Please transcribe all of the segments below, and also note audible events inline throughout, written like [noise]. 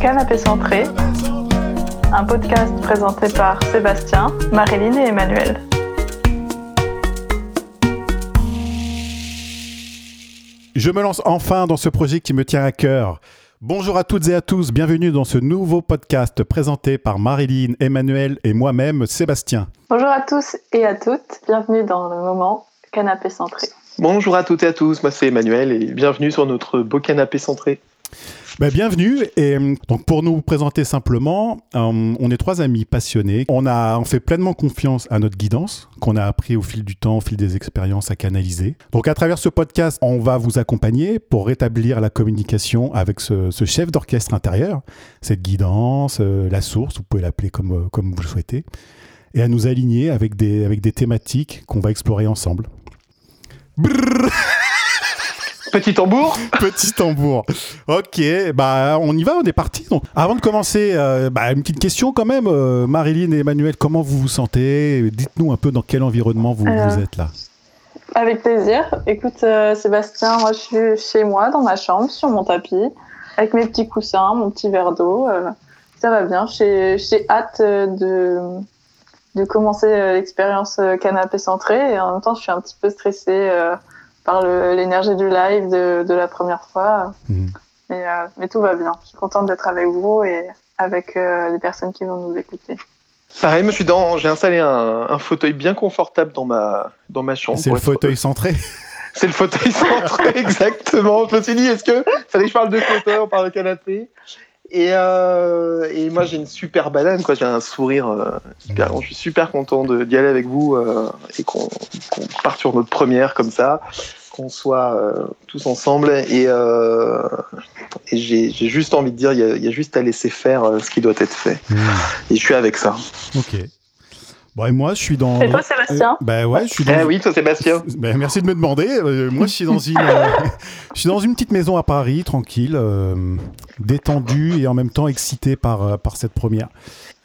Canapé Centré, un podcast présenté par Sébastien, Marilyn et Emmanuel. Je me lance enfin dans ce projet qui me tient à cœur. Bonjour à toutes et à tous, bienvenue dans ce nouveau podcast présenté par Marilyn, Emmanuel et moi-même, Sébastien. Bonjour à tous et à toutes, bienvenue dans le moment Canapé Centré. Bonjour à toutes et à tous, moi c'est Emmanuel et bienvenue sur notre beau canapé centré. Ben, bienvenue et donc pour nous présenter simplement, euh, on est trois amis passionnés. On a on fait pleinement confiance à notre guidance qu'on a appris au fil du temps, au fil des expériences à canaliser. Donc à travers ce podcast, on va vous accompagner pour rétablir la communication avec ce, chef d'orchestre intérieur, cette guidance, euh, la source, vous pouvez l'appeler comme euh, comme vous le souhaitez, et à nous aligner avec des avec des thématiques qu'on va explorer ensemble. Petit tambour [laughs] Petit tambour. Ok, bah on y va, on est parti. Donc, avant de commencer, euh, bah, une petite question quand même, euh, Marilyn et Emmanuel, comment vous vous sentez? Dites-nous un peu dans quel environnement vous, Euh, vous êtes là. Avec plaisir. Écoute, euh, Sébastien, moi je suis chez moi, dans ma chambre, sur mon tapis, avec mes petits coussins, mon petit verre d'eau. euh, ça va bien. J'ai j'ai hâte de, de commencer l'expérience canapé centré et en même temps, je suis un petit peu stressée euh, par l'énergie du live de, de la première fois. Mhm. Mais, euh, mais tout va bien. Je suis contente d'être avec vous et avec euh, les personnes qui vont nous écouter. Pareil, je suis dans, j'ai installé un, un fauteuil bien confortable dans ma, dans ma chambre. C'est le être- fauteuil centré. [laughs] C'est le fauteuil centré, [laughs] exactement. Je me suis dit, est-ce que fallait que je parle de fauteuil, on parle de canapé? Et, euh, et moi j'ai une super banane, quoi. J'ai un sourire euh, hyper. Je suis super content d'y aller avec vous euh, et qu'on qu'on parte sur notre première comme ça, qu'on soit euh, tous ensemble. Et, euh, et j'ai juste envie de dire, il y, y a juste à laisser faire euh, ce qui doit être fait. Hmm, Et je suis avec ça. Ok. Bon, et moi, je suis dans. Et toi, Sébastien Euh, Bah ouais, je suis dans. Eh oui, toi Sébastien. Ben, merci de me demander. Euh, moi, je suis dans une, euh, [laughs] je suis dans une petite maison à Paris, tranquille, euh, détendu et en même temps excité par, euh, par cette première.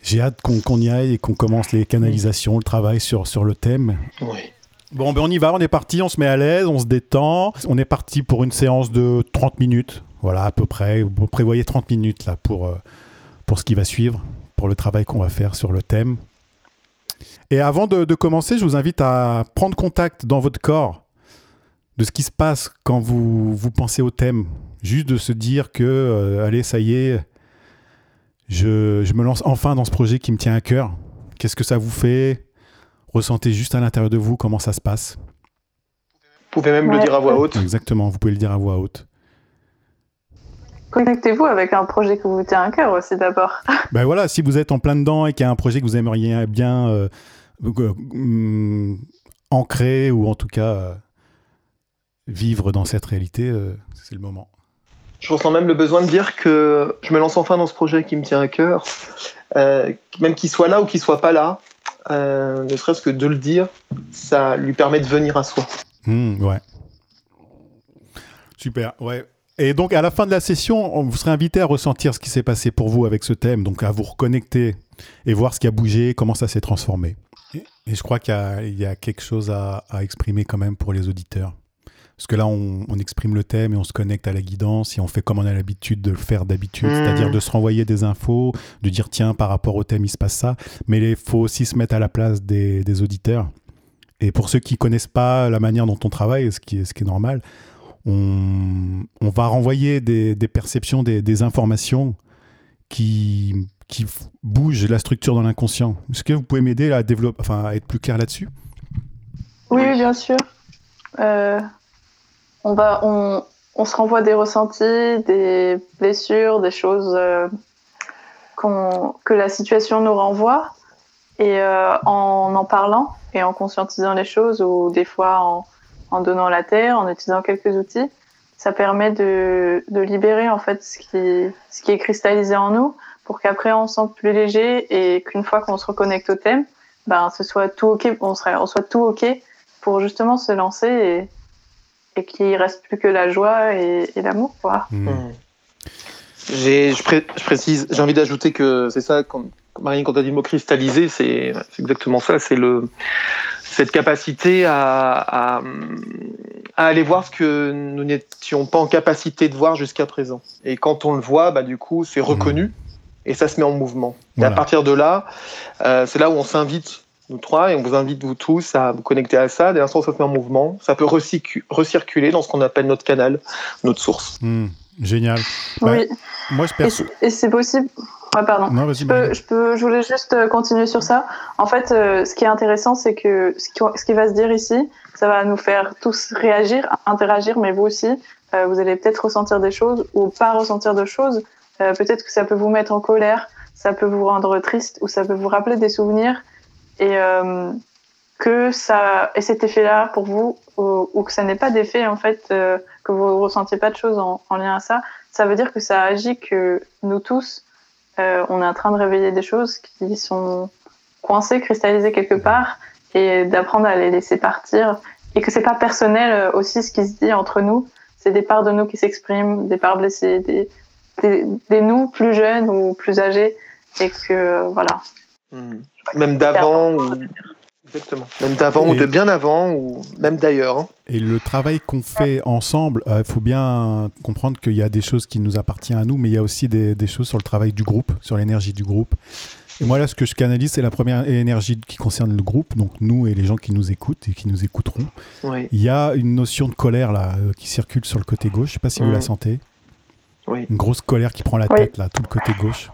J'ai hâte qu'on qu'on y aille et qu'on commence les canalisations, le travail sur, sur le thème. Oui. Bon, ben on y va, on est parti, on se met à l'aise, on se détend. On est parti pour une séance de 30 minutes. Voilà, à peu près. Vous prévoyez 30 minutes là pour, euh, pour ce qui va suivre, pour le travail qu'on va faire sur le thème. Et avant de, de commencer, je vous invite à prendre contact dans votre corps de ce qui se passe quand vous, vous pensez au thème. Juste de se dire que, euh, allez, ça y est, je, je me lance enfin dans ce projet qui me tient à cœur. Qu'est-ce que ça vous fait? Ressentez juste à l'intérieur de vous comment ça se passe. Vous pouvez même le dire à voix haute. Exactement, vous pouvez le dire à voix haute. Connectez-vous avec un projet qui vous tient à cœur aussi d'abord. [laughs] Ben voilà, si vous êtes en plein dedans et qu'il y a un projet que vous aimeriez bien euh, euh, hum, ancrer ou en tout cas euh, vivre dans cette réalité, euh, c'est le moment. Je ressens même le besoin de dire que je me lance enfin dans ce projet qui me tient à cœur. Euh, même qu'il soit là ou qu'il soit pas là, euh, ne serait-ce que de le dire, ça lui permet de venir à soi. Hum, ouais. Super, ouais. Et donc à la fin de la session, on- vous serez invité à ressentir ce qui s'est passé pour vous avec ce thème, donc à vous reconnecter et voir ce qui a bougé, comment ça s'est transformé. Et, je crois qu'il y a, il y a quelque chose à, à exprimer quand même pour les auditeurs. Parce que là, on, on exprime le thème et on se connecte à la guidance et on fait comme on a l'habitude de le faire d'habitude, Mhm. c'est-à-dire de se renvoyer des infos, de dire tiens, par rapport au thème, il se passe ça. Mais il faut aussi se mettre à la place des, des auditeurs. Et pour ceux qui connaissent pas la manière dont on travaille, ce qui est, ce qui est normal, on, va renvoyer des, perceptions, des, informations qui, qui bougent la structure dans l'inconscient. Est-ce que vous pouvez m'aider à, développer, enfin, à être plus clair là-dessus? Oui, bien sûr. Euh, on, va, on, on se renvoie des ressentis, des blessures, des choses euh, que la situation nous renvoie. Et euh, en en parlant et en conscientisant les choses, ou des fois en, en donnant la terre, en utilisant quelques outils, ça permet de, de libérer en fait ce qui, ce qui est cristallisé en nous pour qu'après on se sente plus léger et qu'une fois qu'on se reconnecte au thème, ben, ce soit tout ok, on, serait, on soit tout ok pour justement se lancer et, et qu'il reste plus que la joie et, et l'amour, quoi. Hmm. J'ai- Je, pré- je précise, j'ai envie d'ajouter que c'est ça, quand, Marine, quand tu as dit le mot cristallisé, c'est c'est exactement ça. C'est le cette capacité à, à, à aller voir ce que nous n'étions pas en capacité de voir jusqu'à présent. Et quand on le voit, bah, du coup, c'est reconnu et ça se met en mouvement. Et à partir de là, euh, c'est là où on s'invite, nous trois, et on vous invite, vous tous, à vous connecter à ça. Dès l'instant où ça se met en mouvement, ça peut recircu- recirculer dans ce qu'on appelle notre canal, notre source. Hmm, génial. Bah, Oui, Moi, je perçois. et c'est possible. Ouais, pardon. Non. Je, peux, je, peux, je voulais juste euh, continuer sur ça. En fait, euh, ce qui est intéressant, c'est que ce qui, ce qui va se dire ici, ça va nous faire tous réagir, interagir, mais vous aussi, euh, vous allez peut-être ressentir des choses ou pas ressentir de choses. Euh, peut-être que ça peut vous mettre en colère, ça peut vous rendre triste ou ça peut vous rappeler des souvenirs et euh, que ça et cet effet-là pour vous ou, ou que ça n'ait pas d'effet en fait, euh, que vous ressentiez pas de choses en, en lien à ça, ça veut dire que ça agit que nous tous euh, on est en train de réveiller des choses qui sont coincées, cristallisées quelque part, et d'apprendre à les laisser partir. Et que c'est pas personnel euh, aussi ce qui se dit entre nous. C'est des parts de nous qui s'expriment, des parts blessées, des, des, des nous plus jeunes ou plus âgés. Et que, euh, voilà. Hmm. Même d'avant, ou... exactement. Même d'avant, ou de bien avant, ou même d'ailleurs. hein. Et le travail qu'on fait ensemble, il faut bien comprendre qu'il y a des choses qui nous appartiennent à nous, mais il y a aussi des, des choses sur le travail du groupe, sur l'énergie du groupe. Et moi, là, ce que je canalise, c'est la première énergie qui concerne le groupe, donc nous et les gens qui nous écoutent et qui nous écouteront. Oui, Il y a une notion de colère là euh, qui circule sur le côté gauche. Je sais pas si vous Mm. la sentez. oui. Une grosse colère qui prend la Oui. tête là, tout le côté gauche.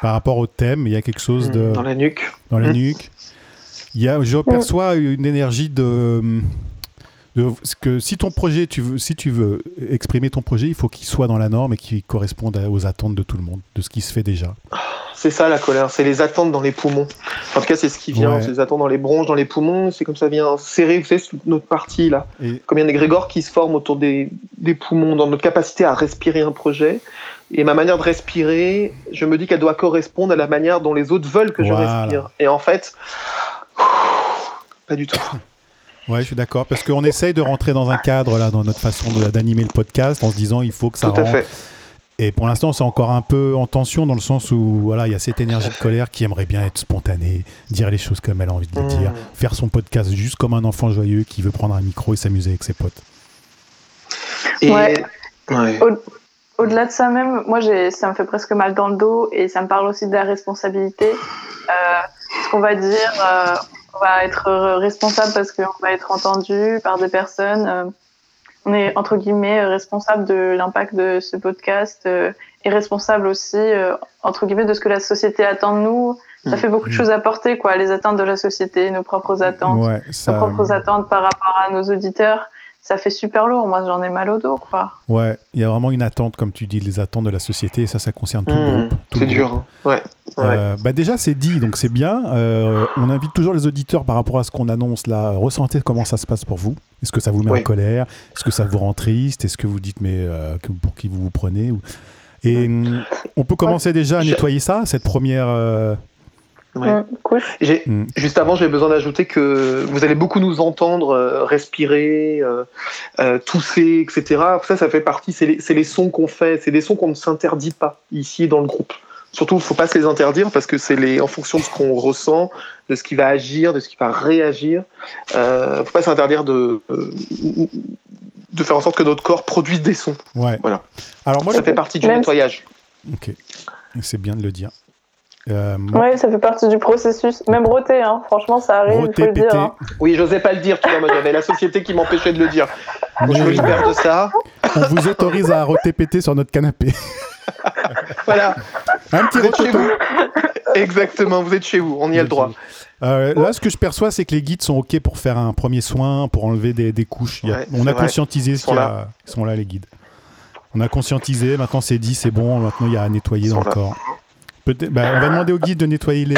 Par rapport au thème, il y a quelque chose de Dans la nuque. dans la Mm. nuque. Il y a, je perçois une énergie de, de ce que si ton projet, tu veux, si tu veux exprimer ton projet, il faut qu'il soit dans la norme et qu'il corresponde aux attentes de tout le monde, de ce qui se fait déjà. C'est ça la colère, c'est les attentes dans les poumons. En tout cas, c'est ce qui vient, Ouais. c'est les attentes dans les bronches, dans les poumons, c'est comme ça vient serrer, vous savez, toute notre partie là. Et Comme il y a des grégores qui se forment autour des, des poumons, dans notre capacité à respirer un projet. Et ma manière de respirer, je me dis qu'elle doit correspondre à la manière dont les autres veulent que Voilà. je respire. Et en fait, pas du tout. ouais, je suis d'accord parce qu'on essaye de rentrer dans un cadre là, dans notre façon de- d'animer le podcast, en se disant il faut que ça Tout à fait. Et pour l'instant, c'est encore un peu en tension dans le sens où voilà, il y a cette énergie de colère qui aimerait bien être spontanée, dire les choses comme elle a envie de les Mmh. dire, faire son podcast juste comme un enfant joyeux qui veut prendre un micro et s'amuser avec ses potes. Et, Ouais. ouais. Au-delà de ça même, moi, ça me fait presque mal dans le dos et ça me parle aussi de la responsabilité. Euh, qu'on va dire, euh, on va être responsable parce qu'on va être entendu par des personnes. euh, on est entre guillemets responsable de l'impact de ce podcast euh, et responsable aussi euh, entre guillemets de ce que la société attend de nous. Ça Mm. fait beaucoup de Mm. choses à porter, quoi, les attentes de la société, nos propres attentes, Ouais, nos propres attentes par rapport à nos auditeurs. Ça fait super lourd. Moi, j'en ai mal au dos, quoi. ouais, il y a vraiment une attente, comme tu dis, les attentes de la société, et ça, ça concerne tout le Mmh, groupe. c'est dur. hein. Ouais. ouais. Euh, bah déjà, c'est dit, donc c'est bien. Euh, on invite toujours les auditeurs par rapport à ce qu'on annonce là. Ressentez comment ça se passe pour vous. Est-ce que ça vous met Oui. en colère? Est-ce que ça vous rend triste? Est-ce que vous dites, mais euh, pour qui vous vous prenez Ou- Et on peut commencer déjà à Je- nettoyer ça, cette première. Ouais. Mm, cool. J'ai- Mm. Juste avant, j'ai besoin d'ajouter que vous allez beaucoup nous entendre euh, respirer, euh, euh, tousser, etc. Ça, ça fait partie, c'est les, sons qu'on fait, c'est des sons qu'on ne s'interdit pas ici dans le groupe. Surtout, il ne faut pas se les interdire parce que c'est en fonction de ce qu'on ressent, de ce qui va agir, de ce qui va réagir. Il ne faut pas s'interdire de, de faire en sorte que notre corps produise des sons. Ouais. Voilà. Alors moi, Ça fait partie du Même- nettoyage. ok, c'est bien de le dire. Euh, moi, Ouais, ça fait partie du processus. Même roter, hein. franchement, ça arrive, il roter, faut le dire. péter. hein. Oui, j'osais pas le dire, tu vois, moi j'avais la société qui m'empêchait de le dire. mais Je me libère de ça. on vous autorise à roter péter sur notre canapé. Voilà. Un petit Vous êtes chez vous. Exactement, vous êtes chez vous, on y a le droit. Euh, là, ce que je perçois, c'est que les guides sont OK pour faire un premier soin, pour enlever des, des couches. Il y Ouais, on a vrai. conscientisé ce qu'il y a. Ils sont là, les guides. On a conscientisé, maintenant c'est dit, c'est bon, maintenant il y a à nettoyer dans le corps. Peut-être, bah, on va demander aux guides de nettoyer les,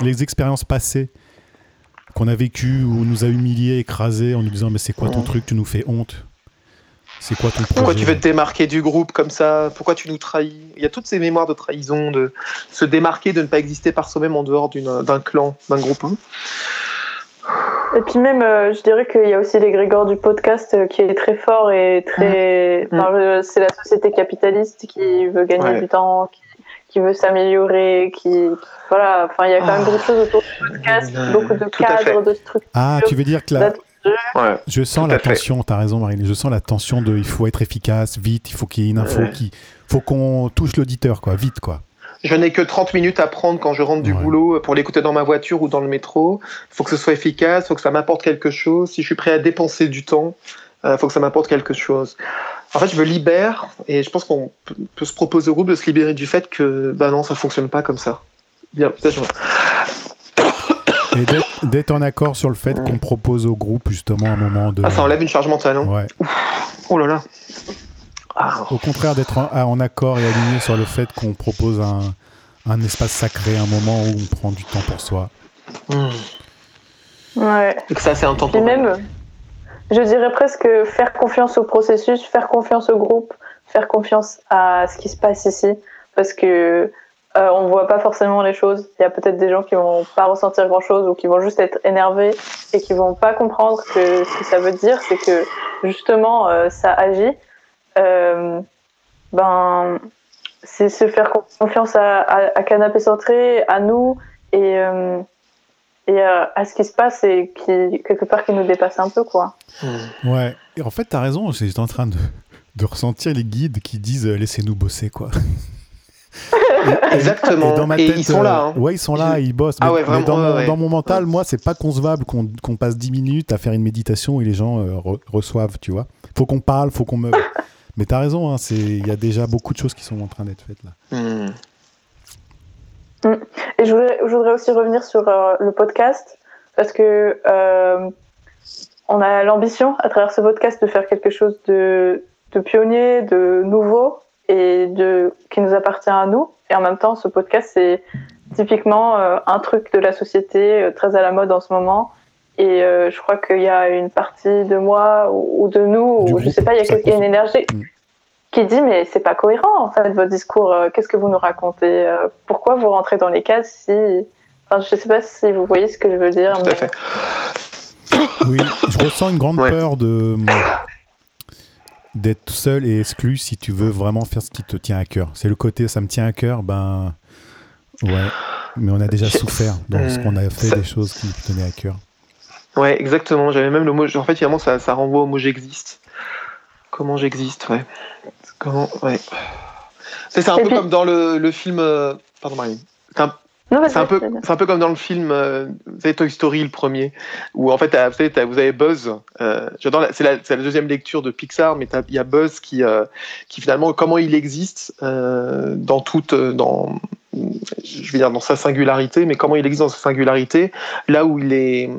les expériences passées qu'on a vécues, où on nous a humiliés, écrasés, en nous disant Mais c'est quoi ton truc Tu nous fais honte? C'est quoi ton projet? Pourquoi tu veux te démarquer du groupe comme ça? Pourquoi tu nous trahis? Il y a toutes ces mémoires de trahison, de se démarquer, de ne pas exister par soi-même en dehors d'un clan, d'un groupe. hein. Et puis même, euh, je dirais qu'il y a aussi l'égrégore du podcast euh, qui est très fort et très... Mm. enfin, je- c'est la société capitaliste qui veut gagner Ouais. du temps, qui, qui veut s'améliorer, qui... Voilà, enfin, il y a quand même Ah. beaucoup de choses autour du podcast, Euh, beaucoup de cadres, de structures. Ah, tu veux dire que Ouais. Je sens la tension, t'as raison Marine, je sens la tension de il faut être efficace, vite, il faut qu'il y ait une info Ouais. qui... faut qu'on touche l'auditeur, quoi, vite, quoi. Je n'ai que 30 minutes à prendre quand je rentre du Ouais. boulot pour l'écouter dans ma voiture ou dans le métro. Il faut que ce soit efficace, il faut que ça m'apporte quelque chose. Si je suis prêt à dépenser du temps, il faut que ça m'apporte quelque chose. En fait, je me libère et je pense qu'on peut, se proposer au groupe de se libérer du fait que bah non, ça fonctionne pas comme ça. Bien, ça, je- Et d'être- en accord sur le fait qu'on propose au groupe justement un moment de... Ah, ça enlève une charge mentale. Hein. Ouais. Oh là là. Ah, Au contraire d'être en, en accord et aligné sur le fait qu'on propose un, un espace sacré, un moment où on prend du temps pour soi. hmm. Ouais. Et que ça, c'est Puis intemporel. même, je dirais presque faire confiance au processus, faire confiance au groupe, faire confiance à ce qui se passe ici, parce que euh, on voit pas forcément les choses. Il y a peut-être des gens qui vont pas ressentir grand chose ou qui vont juste être énervés et qui vont pas comprendre que ce que ça veut dire, c'est que justement euh, ça agit. Euh, ben, c'est se faire confiance à, à, à Canapé Centré, à nous et euh, et euh, à ce qui se passe et qui quelque part qui nous dépasse un peu quoi. Ouais. Et en fait, t'as raison, j'étais en train de, de ressentir les guides qui disent euh, laissez-nous bosser, quoi. [laughs] Et- Exactement. dans ma Et tête, ils sont là, euh, hein. Ouais, ils sont là, ils bossent. Ah Mais, ouais, mais vraiment, dans, mon, ouais, ouais. dans mon mental, moi, c'est pas concevable qu'on passe 10 minutes à faire une méditation et les gens euh, re- reçoivent, tu vois. Faut qu'on parle, faut qu'on me. [laughs] mais t'as raison, hein, c'est- il y a déjà beaucoup de choses qui sont en train d'être faites là. Hmm. Et je voudrais, je voudrais aussi revenir sur euh, le podcast parce que euh, on a l'ambition à travers ce podcast de faire quelque chose de, de pionnier, de nouveau et de qui nous appartient à nous. Et en même temps, ce podcast c'est typiquement euh, un truc de la société euh, très à la mode en ce moment. Et euh, je crois qu'il y a une partie de moi ou, ou de nous, ou je sais pas, il y a, il y a une énergie Mm. Qui dit mais c'est pas cohérent en fait votre discours. euh, Qu'est-ce que vous nous racontez euh, Pourquoi vous rentrez dans les cases si Enfin, je sais pas si vous voyez ce que je veux dire. Tout mais- à fait. Oui, je ressens une grande Ouais. peur de d'être seul et exclu si tu veux vraiment faire ce qui te tient à cœur. C'est le côté ça me tient à cœur, ben ouais. Mais on a déjà souffert dans ce Hmm, qu'on a fait ça- des choses qui nous tenaient à cœur. Ouais, exactement. J'avais même le mot. En fait, finalement, ça, ça renvoie au mot j'existe. Comment j'existe, ouais. Comment, ouais. C'est un peu puis- comme dans le, le film. euh, Pardon, Marine. C'est un, un peu, un peu comme dans le film, euh, Toy Story, le premier, où en fait, vous, savez, vous avez Buzz. euh, C'est la, la deuxième lecture de Pixar, mais il y a Buzz qui, euh, qui finalement, comment il existe euh, dans toute, dans, je vais dire dans sa singularité, mais comment il existe dans sa singularité, là où il est,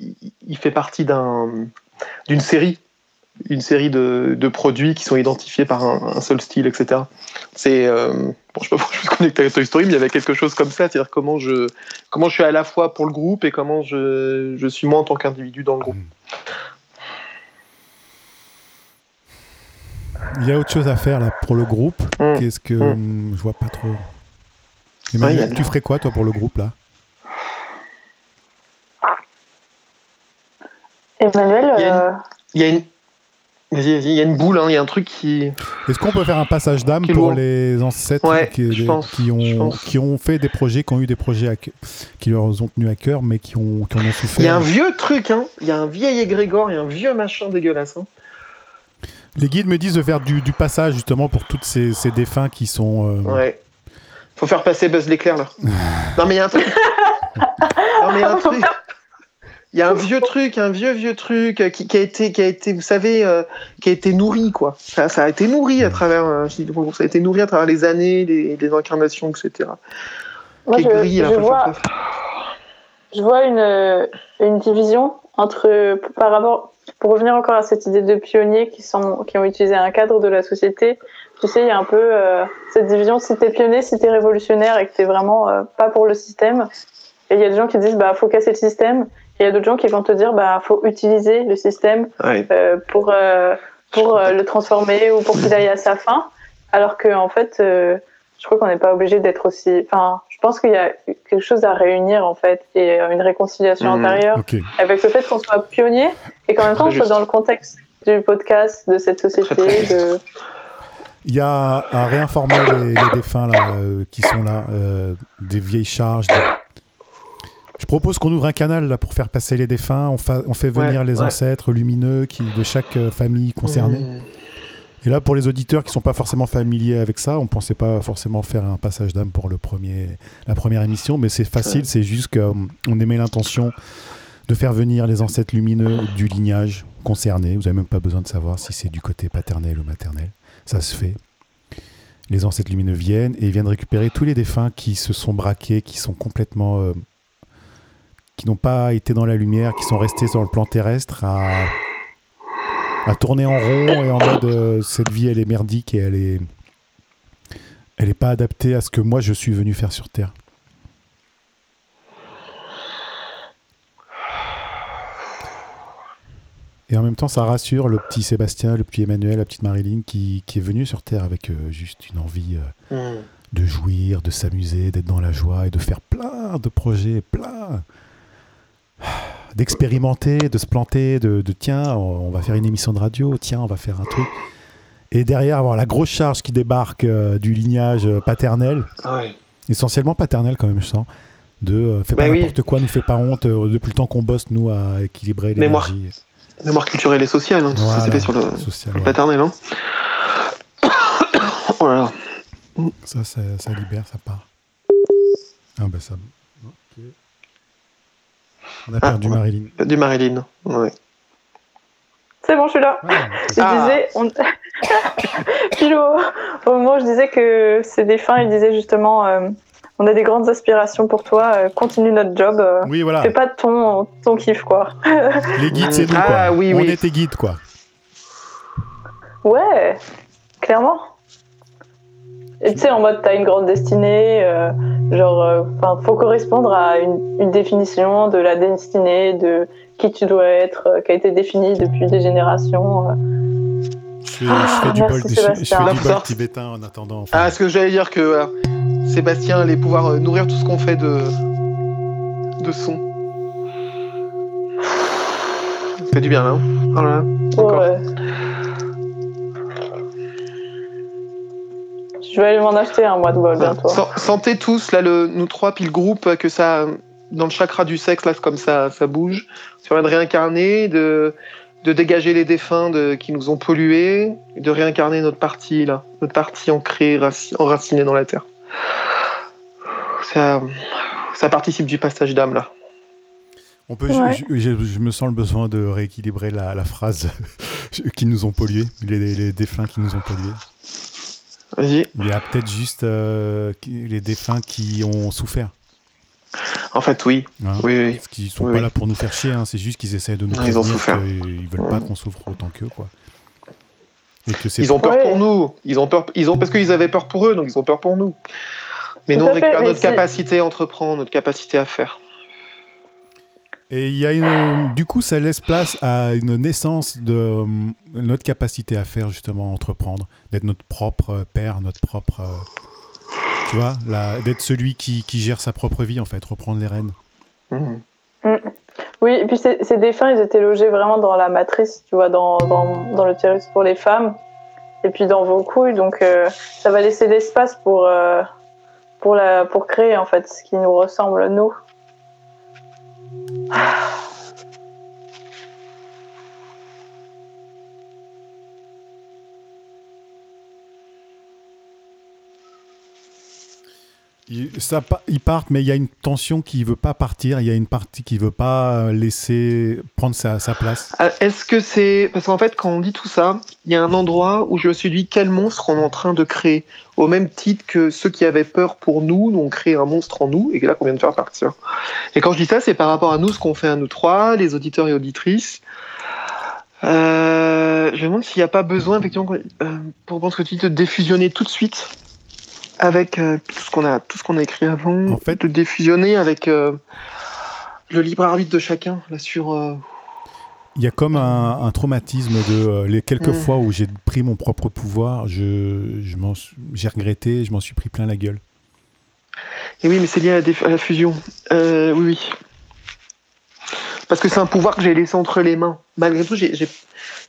il fait partie d'un, d'une série, une série de, de produits qui sont identifiés par un, un seul style, etc. C'est, euh, bon, je sais pas pourquoi je suis connecté à Toy Story, mais il y avait quelque chose comme ça, c'est-à-dire comment je, comment je suis à la fois pour le groupe et comment je, je suis moi en tant qu'individu dans le groupe. Il y a autre chose à faire là pour le groupe. Mm. Qu'est-ce que Mm. hum, je vois pas trop. a Emmanuel, tu ferais quoi toi pour le groupe là? Emmanuel, Il y a une- euh, Il y a une, vas-y, vas-y, il y a une boule, hein, il y a un truc qui, Est-ce qu'on peut faire un passage d'âme pour les ancêtres Ouais, qui, pense, ont, qui ont fait des projets, qui ont eu des projets à cœur- qui leur ont tenu à cœur, mais qui, ont, qui en ont souffert? Il y a un vieux truc, hein, il y a un vieil égrégore, il y a un vieux machin dégueulasse. Hein. Les guides me disent de faire du, du passage justement pour tous ces, ces défunts qui sont. euh, Ouais. Faut faire passer Buzz l'éclair là. [laughs] non mais il y a un truc. [laughs] non mais il y a un truc. Il y a un vieux truc, un vieux vieux truc euh, qui, qui a été, qui a été, vous savez, euh, qui a été nourri quoi. Ça, ça a été nourri à travers, euh, ça a été nourri à travers les années, les, les incarnations, etc. moi je, gris, je le vois, je vois une, une division entre par rapport pour revenir encore à cette idée de pionniers qui sont qui ont utilisé un cadre de la société. Tu sais, il y a un peu euh, cette division si t'es pionnier, si t'es révolutionnaire et que t'es vraiment pas pour le système. Et il y a des gens qui disent bah faut casser le système. Il y a d'autres gens qui vont te dire bah faut utiliser le système Ouais. euh, pour euh, pour euh, le transformer ou pour qu'il aille à sa fin. Alors que en fait, euh, je crois qu'on n'est pas obligé d'être aussi. Enfin, je pense qu'il y a quelque chose à réunir en fait et une réconciliation Mhm. intérieure avec le fait qu'on soit pionnier et qu'en même temps on soit dans le contexte du podcast, de cette société. Très, très juste. de... Il y a à réinformer les, les défunts là, euh, qui sont là, euh, des vieilles charges. des- propose qu'on ouvre un canal là pour faire passer les défunts. On, fa- on fait venir Ouais, les ouais. ancêtres lumineux qui, de chaque euh, famille concernée. Mmh. Et là, pour les auditeurs qui sont pas forcément familiers avec ça, on pensait pas forcément faire un passage d'âme pour le premier, la première émission, mais c'est facile. C'est juste qu'on on aimait l'intention de faire venir les ancêtres lumineux du lignage concerné. Vous avez même pas besoin de savoir si c'est du côté paternel ou maternel. Ça se fait. Les ancêtres lumineux viennent et ils viennent récupérer tous les défunts qui se sont braqués, qui sont complètement, euh, qui n'ont pas été dans la lumière, qui sont restés sur le plan terrestre à à tourner en rond et en mode euh, cette vie elle est merdique et elle est elle est pas adaptée à ce que moi je suis venu faire sur terre. Et en même temps, ça rassure le petit Sébastien, le petit Emmanuel, la petite Marilyn qui, qui est venu sur Terre avec euh, juste une envie euh, Mmh. de jouir, de s'amuser, d'être dans la joie et de faire plein de projets, plein d'expérimenter, de se planter, de, de tiens, on va faire une émission de radio, tiens, on va faire un truc. Et derrière, avoir la grosse charge qui débarque euh, du lignage euh, paternel, Ouais. essentiellement paternel quand même, je sens, de euh, fais pas Bah oui. n'importe quoi, nous fais pas honte, euh, depuis le temps qu'on bosse, nous, à équilibrer Mémoire. l'énergie Mémoire culturelle et sociale, hein, tout ça Voilà, c'est fait sur le, sociale, le ouais. paternel. Hein. [coughs] oh là là. Ça, ça, ça libère, ça part. Ah ben ça... On a Ah, perdu ouais. Marilyn. Du Marilyn. Ouais. C'est bon, je suis là. Ah, Je Ah. disais, on... [laughs] Puis au, au moment où je disais que c'est des fins, il disait justement, euh, on a des grandes aspirations pour toi, euh, continue notre job, euh, oui, voilà. fais pas de ton, ton kiff quoi. [laughs] Les guides, c'est nous, quoi. Ah, oui, On oui. est tes guides, quoi. Ouais, clairement. Et tu sais, en mode, t'as une grande destinée, euh, genre, euh, enfin, faut correspondre à une, une définition de la destinée, de qui tu dois être, euh, qui a été définie depuis des générations. euh. Je fais, Ah, je fais du, merci, bol, je, fais- je fais Sébastien. du bol Là, tibétain en attendant. enfin. Ah, ce que j'allais dire que euh, Sébastien allait pouvoir nourrir tout ce qu'on fait de de son. Ça fait du bien là. hein. Oh là. Ouais. Je vais aller m'en acheter un mois de bol bientôt. Sen- Sentez tous là le nous trois puis le groupe que ça dans le chakra du sexe là c'est comme ça ça bouge. Vas de réincarner, de de dégager les défunts de, qui nous ont pollués, de réincarner notre partie là, notre partie ancrée, raci- enracinée dans la terre. Ça ça participe du passage d'âme là. On peut, Ouais. je, je- je- je me sens le besoin de rééquilibrer la, la phrase [laughs] qui nous ont pollués, les, les- les défunts qui nous ont pollués. Vas-y. Il y a peut-être juste euh, les défunts qui ont souffert. En fait oui. hein. Oui oui. Parce qu'ils sont Oui, pas oui. là pour nous faire chier, hein, c'est juste qu'ils essaient de nous ils ont souffert. qu'ils veulent pas qu'on souffre autant qu'eux, quoi. Et que c'est Ils ont peur Ouais. pour nous. Ils ont peur. Ils ont parce qu'ils avaient peur pour eux, donc ils ont peur pour nous. Mais Tout nous on récupère notre c'est- capacité à entreprendre, notre capacité à faire. Et il y a une, du coup, ça laisse place à une naissance de euh, notre capacité à faire justement entreprendre, d'être notre propre père, notre propre, euh, tu vois, d'être celui qui, qui gère sa propre vie en fait, reprendre les rênes. Mhm. Oui, et puis ces, ces défunts, ils étaient logés vraiment dans la matrice, tu vois, dans, dans, dans l'utérus pour les femmes, et puis dans vos couilles. Donc, euh, ça va laisser l'espace pour, pour, la, pour créer, en fait, ce qui nous ressemble, nous. 啊 Ils, partent, mais il y a une tension qui veut pas partir, il y a une partie qui veut pas euh, laisser prendre sa, place. Ah, Est-ce que c'est parce qu'en fait quand on dit tout ça, il y a un endroit où je me suis dit quel monstre on est en train de créer, au même titre que ceux qui avaient peur pour nous, nous ont créé un monstre en nous et là qu'on vient de faire partir. Et quand je dis ça, c'est par rapport à nous, ce qu'on fait à nous trois, les auditeurs et auditrices. Euh, je me demande s'il n'y a pas besoin effectivement euh, pour prendre ce que tu dis de défusionner tout de suite avec euh, tout ce qu'on a tout ce qu'on a écrit avant, En fait- de défusionner avec euh, le libre arbitre de chacun là sur euh, Il y a comme un, un traumatisme de les quelques Mm. fois où j'ai pris mon propre pouvoir, je, je m'en j'ai regretté, je m'en suis pris plein la gueule. Et oui, mais c'est lié à la, à la fusion. Oui, oui. Parce que c'est un pouvoir que j'ai laissé entre les mains. Malgré tout, j'ai.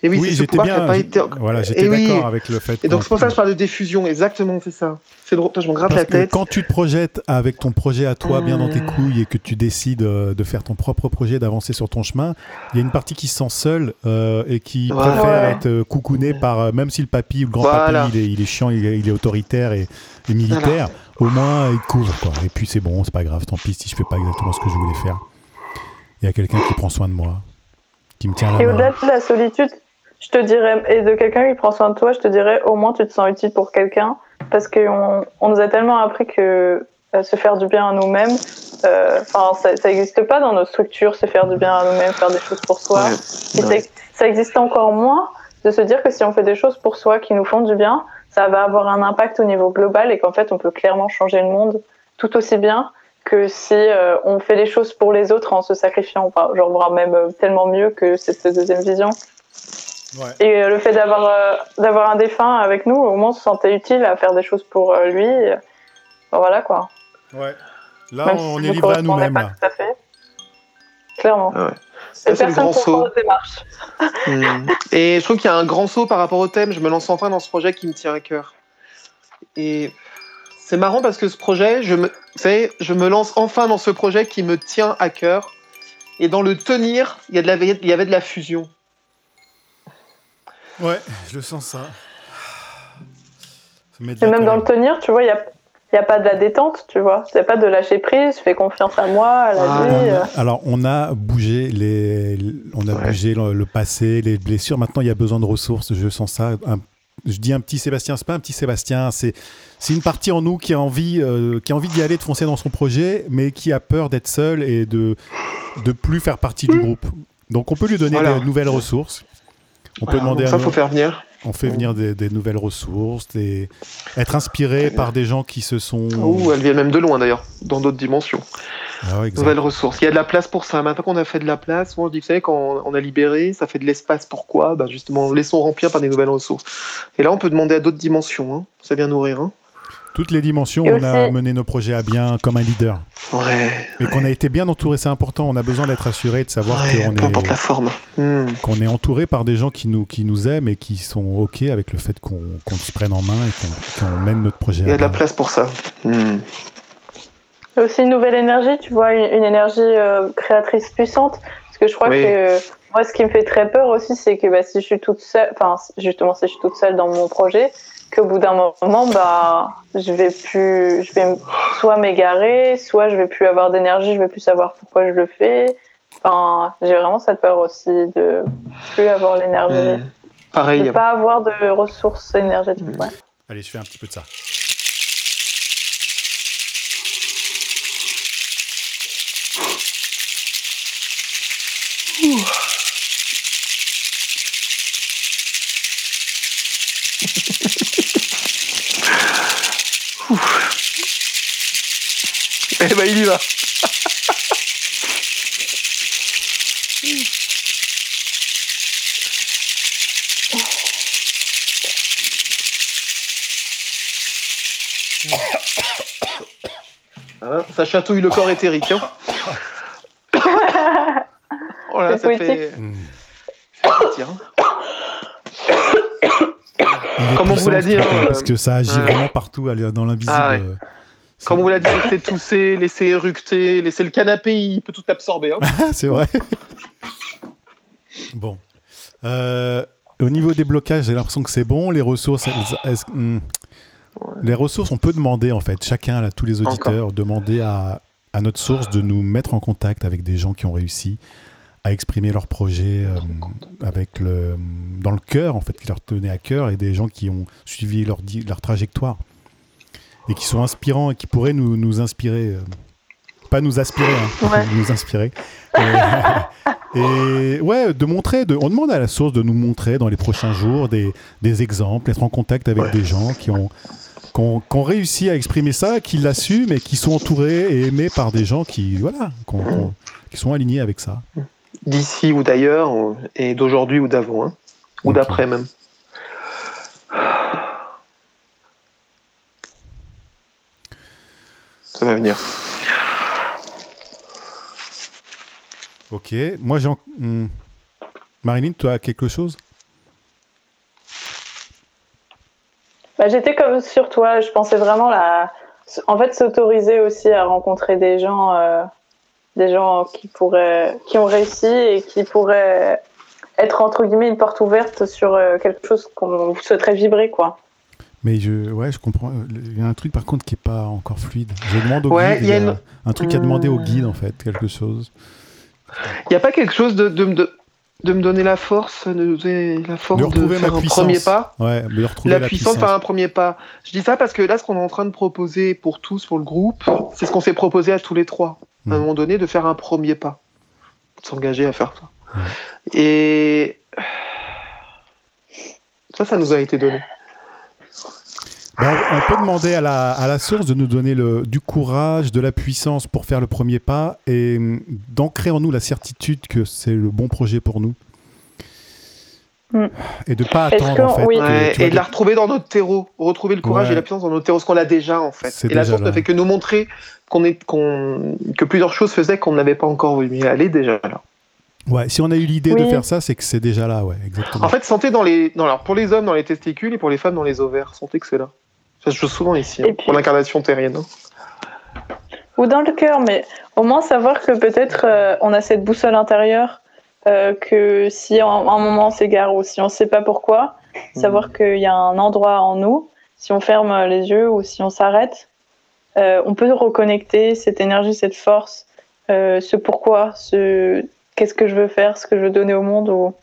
Et oui, Oui, c'est ce j'étais pouvoir qui bien. a pas été. Voilà, j'étais oui. d'accord avec le fait. Et donc c'est pour ça que je parle de diffusion, exactement, c'est ça. C'est drôle, je me gratte Parce la que tête. quand tu te projettes avec ton projet à toi bien dans tes Mmh. couilles et que tu décides euh, de faire ton propre projet, d'avancer sur ton chemin, il y a une partie qui se sent seule euh, et qui Voilà. préfère être euh, coucounée par, euh, même si le papy ou le grand Voilà. papy il est, il est chiant, il est, il est autoritaire et, et militaire, au moins il couvre quoi. Et puis c'est bon, c'est pas grave, tant pis si je fais pas exactement ce que je voulais faire. Il y a quelqu'un qui prend soin de moi, qui me tient la Et main. au-delà de la solitude, je te dirais, et de quelqu'un qui prend soin de toi, je te dirais au moins tu te sens utile pour quelqu'un parce qu'on on nous a tellement appris que euh, se faire du bien à nous-mêmes, euh, enfin ça n'existe pas dans nos structures, se faire du bien à nous-mêmes, faire des choses pour soi. Ouais. Et Ouais. c'est- ça existe encore moins de se dire que si on fait des choses pour soi qui nous font du bien, ça va avoir un impact au niveau global et qu'en fait on peut clairement changer le monde tout aussi bien que si euh, on fait les choses pour les autres en se sacrifiant, enfin, genre voire même euh, tellement mieux que cette deuxième vision. Ouais. Et euh, le fait d'avoir euh, d'avoir un défunt avec nous, au moins on se sentait utile à faire des choses pour euh, lui. voilà quoi. Ouais. Là, Même on si est livré à nous-mêmes. pas tout à fait. Clairement. Ah ouais. C'est le grand saut. [laughs] Hmm. Et je trouve qu'il y a un grand saut par rapport au thème. Je me lance enfin dans ce projet qui me tient à cœur. Et c'est marrant parce que ce projet, je me, vous savez, je me lance enfin dans ce projet qui me tient à cœur. Et dans le tenir, il y, a de la, il y avait de la fusion. Ouais, je sens ça. Et même dans le tenir, tu vois, il n'y a, il y a pas de la détente, tu vois. C'est pas de lâcher prise, fais confiance à moi, à la Ah, vie. On a- alors, on a bougé les, on a Ouais. bougé le, le passé, les blessures. Maintenant, il y a besoin de ressources. Je sens ça. Un- je dis un petit Sébastien, c'est pas un petit Sébastien. C'est, c'est une partie en nous qui a envie, euh, qui a envie d'y aller, de foncer dans son projet, mais qui a peur d'être seul et de de plus faire partie du groupe. Donc, on peut lui donner Voilà. de nouvelles ressources. On peut demander donc à ça, nous- faut faire venir. On fait venir des, des nouvelles ressources, des, être inspiré par des gens qui se sont. Ouh, elles viennent même de loin d'ailleurs, dans d'autres dimensions. Ah ouais. Nouvelles ressources. Il y a de la place pour ça. Maintenant qu'on a fait de la place, moi je dis, vous savez, quand on a libéré, ça fait de l'espace. Pourquoi? Bah Justement, laissons remplir par des nouvelles ressources. Et là, on peut demander à d'autres dimensions. Hein. Ça vient nourrir. Hein. Toutes les dimensions, Et on a mené nos projets à bien comme un leader. Ouais. Et qu'on a été bien entouré, c'est important. On a besoin d'être assuré, de savoir ouais qu'on importe la est, forme. Hmm. qu'on est entouré par des gens qui nous, qui nous aiment et qui sont OK avec le fait qu'on qu'on se prenne en main et qu'on mène notre projet Il y a à de la place pour ça. Hmm. Et aussi une nouvelle énergie, tu vois, une, une énergie euh, créatrice puissante. Parce que je crois Oui. que euh, moi, ce qui me fait très peur aussi, c'est que bah, si je suis toute seule, enfin, justement, si je suis toute seule dans mon projet, qu'au bout d'un moment, bah, je vais plus, je vais soit m'égarer, soit je vais plus avoir d'énergie, je vais plus savoir pourquoi je le fais. Enfin, j'ai vraiment cette peur aussi de plus avoir l'énergie. Pareil. de pas avoir de ressources énergétiques. Ouais. Allez, je fais un petit peu de ça. Eh ben, il y va. Hein, ça chatouille le corps éthérique. Hein. [laughs] Oh là, ça poétique. fait. Mm. Tiens. Il est Comme on vous l'a dit, hein, parce que ça agit ouais. vraiment partout, dans l'invisible. Ah ouais. Comme on vous l'a dit, laissez tousser, laissez éructer, laissez le canapé, il peut tout absorber. Hein. [laughs] C'est vrai. bon. Euh, au niveau des blocages, j'ai l'impression que c'est bon. Les ressources, elles- hmm. les ressources, on peut demander en fait, chacun, là, tous les auditeurs, demander à, à notre source de nous mettre en contact avec des gens qui ont réussi à exprimer leur projet euh, avec le, dans le cœur, en fait, qui leur tenait à cœur, et des gens qui ont suivi leur, leur trajectoire et qui sont inspirants et qui pourraient nous, nous inspirer. euh, pas nous aspirer, hein, Ouais. [laughs] nous inspirer. Et, [laughs] et ouais, de montrer, de, on demande à la source de nous montrer dans les prochains jours des, des exemples, être en contact avec Ouais. des gens qui ont, qui, ont, qui ont réussi à exprimer ça, qui l'assument et qui sont entourés et aimés par des gens qui, voilà, qu'on- qu'on- qui sont alignés avec ça. D'ici ou d'ailleurs, ou- et d'aujourd'hui ou d'avant, hein. ou d'après même. Ça va venir. Ok. Moi, j'ai. Hmm. Marilyn, tu as quelque chose? Bah, J'étais comme sur toi. Je pensais vraiment la. En fait, s'autoriser aussi à rencontrer des gens, euh, des gens qui pourraient, qui ont réussi et qui pourraient être entre guillemets une porte ouverte sur euh, quelque chose qu'on souhaiterait vibrer, quoi. Mais je, ouais, je comprends. Il y a un truc par contre qui est pas encore fluide. Je demande au guide. Il y a, un truc à demander au guide en fait, quelque chose. Il n'y a pas quelque chose de, de, de, de, me donner la force, de la force de, faire un premier pas. Ouais, de retrouver la, la puissance de faire un premier pas. Je dis ça parce que là, ce qu'on est en train de proposer pour tous, pour le groupe, c'est ce qu'on s'est proposé à tous les trois. À un hmm. moment donné, de faire un premier pas, de s'engager à faire ça. Et ça, ça nous a été donné. Ben, on peut demander à la, à la, source de nous donner le, du courage, de la puissance pour faire le premier pas et hum, d'ancrer en nous la certitude que c'est le bon projet pour nous. Hmm. Et de pas attendre en fait. et de la retrouver dans notre terreau, retrouver le courage et la puissance dans notre terreau, ce qu'on a déjà en fait. Et la source ne fait que nous montrer qu'on est, qu'on, que plusieurs choses faisaient qu'on n'avait pas encore vu, est déjà là. Ouais, si on a eu l'idée de faire ça, c'est que c'est déjà là, ouais, exactement. En fait, sentez dans les, dans, alors pour les hommes dans les testicules et pour les femmes dans les ovaires, sentez que c'est là. Ça se joue souvent ici, hein, pour l'incarnation terrienne. Hein. Ou dans le cœur, mais au moins savoir que peut-être euh, on a cette boussole intérieure, euh, que si à un moment on s'égare ou si on ne sait pas pourquoi, savoir hmm. qu'il y a un endroit en nous, si on ferme les yeux ou si on s'arrête, euh, on peut reconnecter cette énergie, cette force, ce pourquoi, ce qu'est-ce que je veux faire, ce que je veux donner au monde. Ou,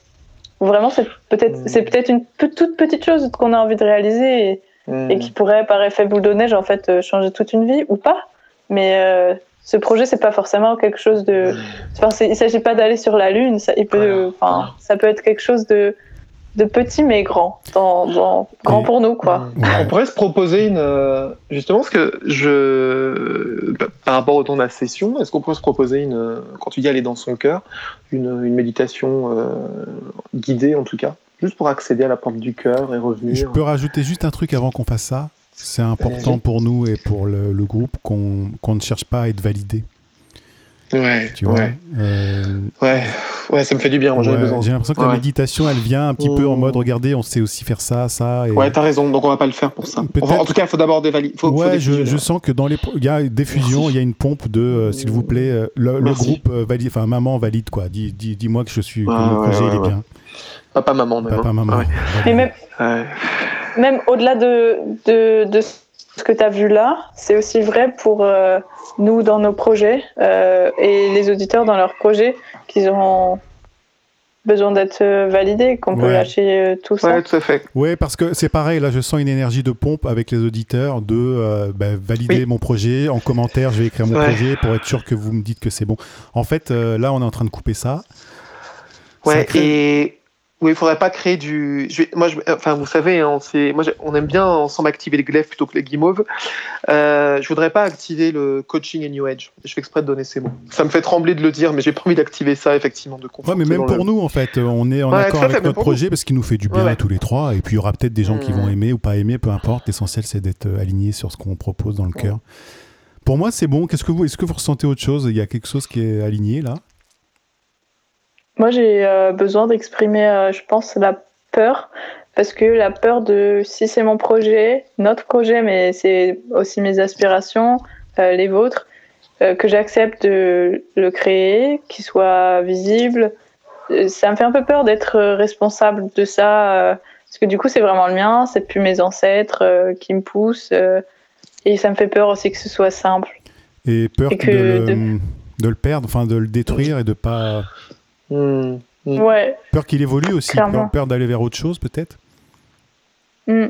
vraiment, c'est peut-être c'est peut-être une toute petite chose qu'on a envie de réaliser. Et, et qui pourrait, par effet boule de neige, en fait, euh, changer toute une vie ou pas. Mais euh, ce projet, c'est pas forcément quelque chose de. Enfin, il s'agit pas d'aller sur la lune. Ça, il peut, enfin, ça peut être quelque chose de de petit mais grand, dans, grand pour nous quoi. On pourrait se proposer une euh, justement ce que je par rapport au temps de la session, est-ce qu'on pourrait se proposer une quand tu dis aller dans son cœur, une, une méditation guidée en tout cas? Juste pour accéder à la porte du cœur et revenir. Je peux rajouter juste un truc avant qu'on fasse ça. C'est important pour nous et pour le, groupe qu'on ne cherche pas à être validé. Ouais, tu vois, euh, ouais. ouais, ça me fait du bien. J'ai l'impression que la méditation, elle vient un petit peu en mmh. mode, regardez, on sait aussi faire ça, ça. Et... Ouais, t'as raison. Donc on va pas le faire pour ça. en tout cas, il faut d'abord dévalider. Ouais, je, je, sens que dans les, il y a des fusions, il y a une pompe de, euh, s'il vous plaît, euh, le, groupe valide, enfin maman valide quoi. Dis, dis, dis moi que je suis, que le projet il est bien. Papa, maman, même. Papa, maman. même, même au-delà de, de, de, ce que tu as vu là, c'est aussi vrai pour euh, nous dans nos projets euh, et les auditeurs dans leurs projets qu'ils auront besoin d'être euh, validés, qu'on peut lâcher tout ça. Oui, tout à fait. Oui, parce que c'est pareil, là je sens une énergie de pompe avec les auditeurs de bah, valider mon projet. En commentaire, je vais écrire mon projet pour être sûr que vous me dites que c'est bon. En fait, là on est en train de couper ça. Ouais, et oui, il faudrait pas créer du. Moi, je... enfin, vous savez, on, hein, on aime bien ensemble activer les glaives plutôt que les guimauves. Euh, je voudrais pas activer le coaching et New Age. Je fais exprès de donner ces mots. Ça me fait trembler de le dire, mais j'ai pas envie d'activer ça, effectivement, de Ouais, mais même pour nous, en fait, on est en accord avec notre projet parce qu'il nous fait du bien à tous les trois. Et puis, il y aura peut-être des gens qui vont mmh. aimer ou pas aimer, peu importe. L'essentiel, c'est d'être euh, aligné sur ce qu'on propose dans le cœur. Pour moi, c'est bon. Qu'est-ce que vous, est-ce que vous ressentez autre chose? Il y a quelque chose qui est aligné là? Moi, j'ai euh, besoin d'exprimer, euh, je pense, la peur. Parce que la peur de si c'est mon projet, notre projet, mais c'est aussi mes aspirations, euh, les vôtres, que j'accepte de le créer, qu'il soit visible. Ça me fait un peu peur d'être responsable de ça. parce que du coup, c'est vraiment le mien, c'est plus mes ancêtres qui me poussent. et ça me fait peur aussi que ce soit simple. Et peur de, le, de... le, perdre, enfin de le détruire et de pas Mmh, mmh. Ouais. Peur qu'il évolue aussi, peur, d'aller vers autre chose peut-être? Mmh.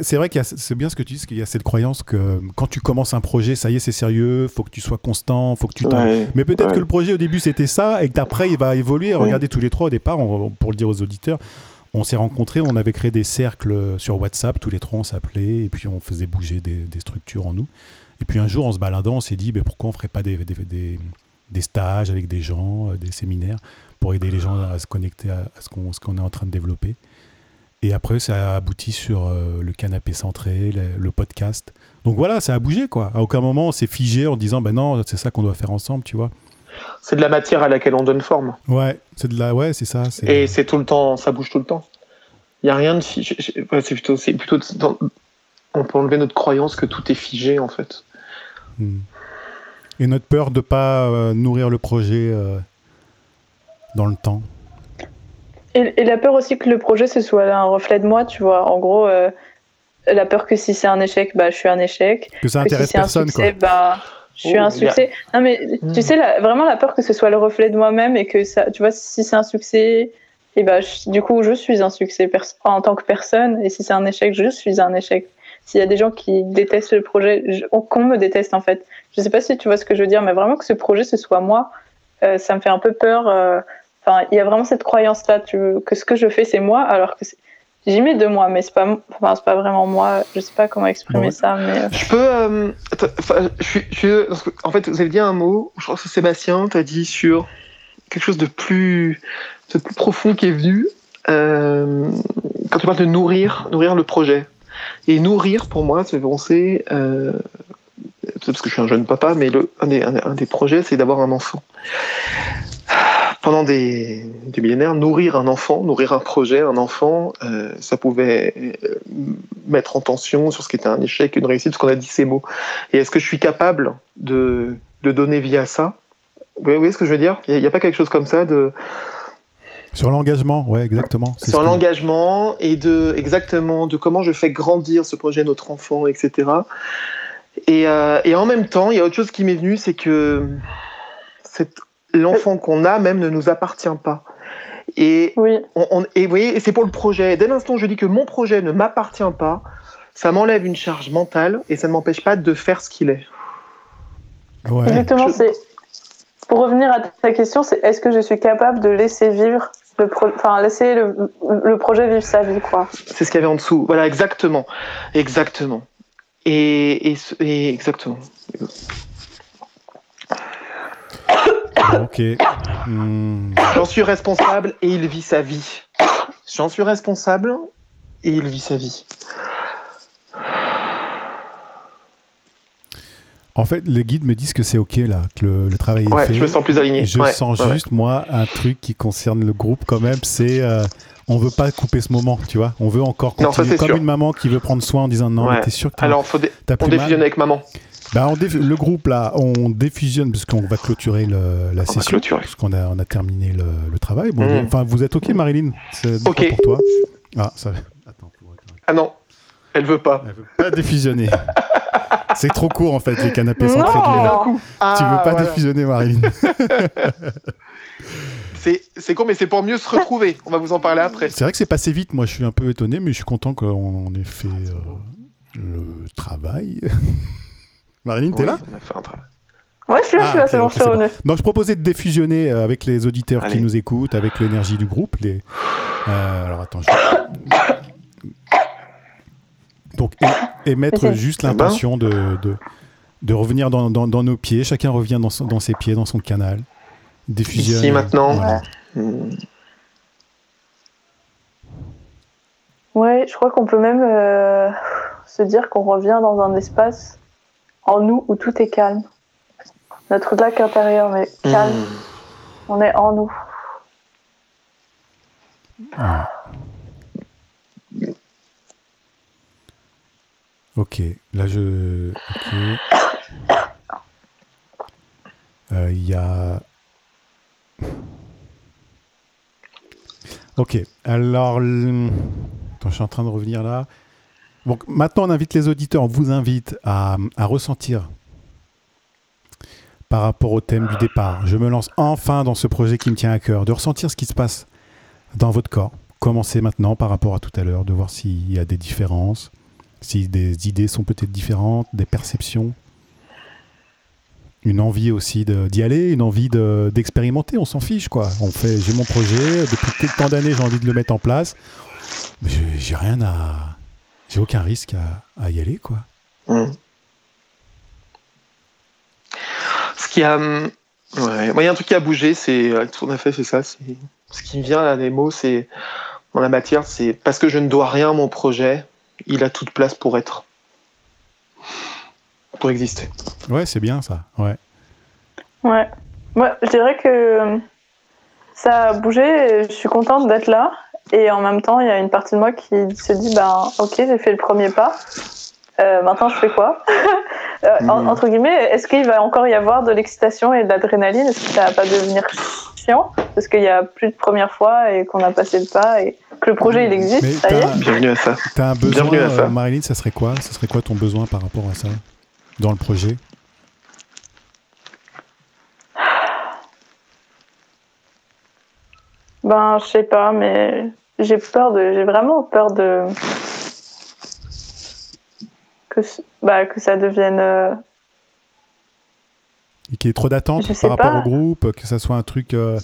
C'est vrai que c'est bien ce que tu dis, qu'il y a cette croyance que quand tu commences un projet, ça y est, c'est sérieux, faut que tu sois constant, faut que tu Mais peut-être que le projet au début c'était ça et que d'après il va évoluer. Regardez tous les trois au départ, pour le dire aux auditeurs, on s'est rencontrés, on avait créé des cercles sur WhatsApp, tous les trois on s'appelait et puis on faisait bouger des, structures en nous. Et puis un jour en se baladant, on s'est dit, ben, pourquoi on ferait pas des, des des stages avec des gens, euh, des séminaires, pour aider les gens à se connecter à, ce qu'on est en train de développer. Et après, ça a abouti sur euh, le canapé centré, le, podcast. Donc voilà, ça a bougé, quoi. À aucun moment, on s'est figé en disant, ben non, c'est ça qu'on doit faire ensemble, tu vois. c'est de la matière à laquelle on donne forme. Ouais, c'est de la, ouais, c'est ça. Et c'est tout le temps, ça bouge tout le temps. Il y a rien de figé. c'est plutôt, c'est plutôt. on peut enlever notre croyance que tout est figé en fait. Hmm. Et notre peur de pas euh, nourrir le projet euh, dans le temps. Et, la peur aussi que le projet ce soit un reflet de moi, tu vois. En gros, euh, la peur que si c'est un échec, bah je suis un échec. Que ça intéresse si personne, un succès, Bah, je suis oh, un succès. Non mais tu hmm. sais vraiment la peur que ce soit le reflet de moi-même et que ça, tu vois, si c'est un succès, et bah du coup je suis un succès en tant que personne et si c'est un échec, je suis un échec. S'il y a des gens qui détestent le projet, qu'on me déteste en fait. Je sais pas si tu vois ce que je veux dire, mais vraiment que ce projet ce soit moi, euh, ça me fait un peu peur. Euh, enfin, il y a vraiment cette croyance là, tu veux, que ce que je fais c'est moi, alors que j'y mets de moi, mais c'est pas, enfin, c'est pas vraiment moi. Je sais pas comment exprimer ça, mais. Euh. Je peux, je je en fait, vous avez dit un mot. Je crois que Sébastien t'a dit sur quelque chose de plus, de plus profond qui est venu. quand tu parles de nourrir, nourrir le projet. Et nourrir, pour moi, c'est penser, euh, parce que je suis un jeune papa, mais le, un, des, un, des projets, c'est d'avoir un enfant. Pendant des, des, millénaires, nourrir un enfant, nourrir un projet, un enfant, euh, ça pouvait euh, mettre en tension sur ce qui était un échec, une réussite, parce qu'on a dit ces mots. Et est-ce que je suis capable de, de donner via ça? Vous voyez ce que je veux dire? Il n'y a, a, pas quelque chose comme ça de sur l'engagement, ouais, exactement. Sur l'engagement et de exactement de comment je fais grandir ce projet notre enfant, etc. Et, euh, et en même temps, il y a autre chose qui m'est venu, c'est que l'enfant qu'on a même ne nous appartient pas. Et, oui. on, et vous voyez, c'est pour le projet. Dès l'instant où je dis que mon projet ne m'appartient pas, ça m'enlève une charge mentale et ça ne m'empêche pas de faire ce qu'il est. Ouais. Exactement, c'est pour revenir à ta question, c'est est-ce que je suis capable de laisser vivre le enfin laisser le, projet vivre sa vie quoi? C'est ce qu'il y avait en dessous. Voilà exactement, exactement. Et, et, exactement. ok. Hmm. J'en suis responsable et il vit sa vie. J'en suis responsable et il vit sa vie. En fait, les guides me disent que c'est ok là, que le, travail est fait. Je me sens plus aligné. Je sens juste moi un truc qui concerne le groupe quand même, c'est euh, on veut pas couper ce moment, tu vois. On veut encore continuer comme une maman qui veut prendre soin en disant non, t'es sûr que Alors faut on défusionne avec maman. Bah, on le groupe là, on défusionne parce qu'on va clôturer la session, parce qu'on a, on a terminé le, travail. Bon, mm. enfin, vous êtes ok, Marilyn? C'est ok pour toi? Ah, ça. Attends. Ah non, elle veut pas. Elle veut pas défusionner. [laughs] C'est trop court en fait, les canapés sont très là. Ah, tu veux pas défusionner, Marilyn [laughs] C'est con, mais c'est pour mieux se retrouver. On va vous en parler après. C'est vrai que c'est passé vite. Moi, je suis un peu étonné, mais je suis content qu'on ait fait euh, le travail. [laughs] Marilyn, t'es là on a fait un travail. Ouais, je suis là, je suis là, ah, c'est bon, je suis Donc, je proposais de défusionner euh, avec les auditeurs qui nous écoutent, avec l'énergie du groupe. Les... Euh, alors, attends, je... [coughs] Donc, et, mettre juste l'impression de, de, revenir dans, dans, nos pieds. Chacun revient dans, dans ses pieds, dans son canal. Diffusion. Ici, maintenant. Ouais. je crois qu'on peut même euh, se dire qu'on revient dans un espace en nous où tout est calme. Notre lac intérieur est calme. Hmm. On est en nous. Ok, là je. Ok. Euh, il y a. Ok, alors. Attends, je suis en train de revenir là. Donc maintenant, on invite les auditeurs, on vous invite à, à ressentir par rapport au thème du départ. Je me lance enfin dans ce projet qui me tient à cœur, de ressentir ce qui se passe dans votre corps. Commencez maintenant par rapport à tout à l'heure, de voir s'il y a des différences si des idées sont peut-être différentes, des perceptions, une envie aussi d'y aller, une envie d'expérimenter, on s'en fiche quoi. On fait, j'ai mon projet, depuis tant d'années j'ai envie de le mettre en place, mais j'ai rien à, j'ai aucun risque à, y aller quoi. Mmh. Ce qui a, ouais, il y a un truc qui a bougé, c'est tout à fait c'est ça, ce qui me vient là les mots, c'est dans la matière, c'est parce que je ne dois rien à mon projet, il a toute place pour être. Pour exister. Ouais, c'est bien ça. Ouais. Ouais. Moi, je dirais que ça a bougé. Je suis contente d'être là. Et en même temps, il y a une partie de moi qui se dit ben, Ok, j'ai fait le premier pas. Euh, maintenant, je fais quoi? [laughs] euh, Mhm. Entre guillemets, est-ce qu'il va encore y avoir de l'excitation et de l'adrénaline? Est-ce que ça va pas devenir chiant? Parce qu'il y a plus de première fois et qu'on a passé le pas et que le projet il existe, Mais ça y est. t'as- Bienvenue à ça. T'as un besoin, Bienvenue à ça. euh, Marilyn, ça serait quoi? Ça serait quoi ton besoin par rapport à ça? Dans le projet? Ben, je sais pas, mais j'ai peur de, j'ai vraiment peur de que, bah, que ça devienne. euh, Et qu'il y ait trop d'attentes par rapport pas. au groupe, que ça soit un truc. euh,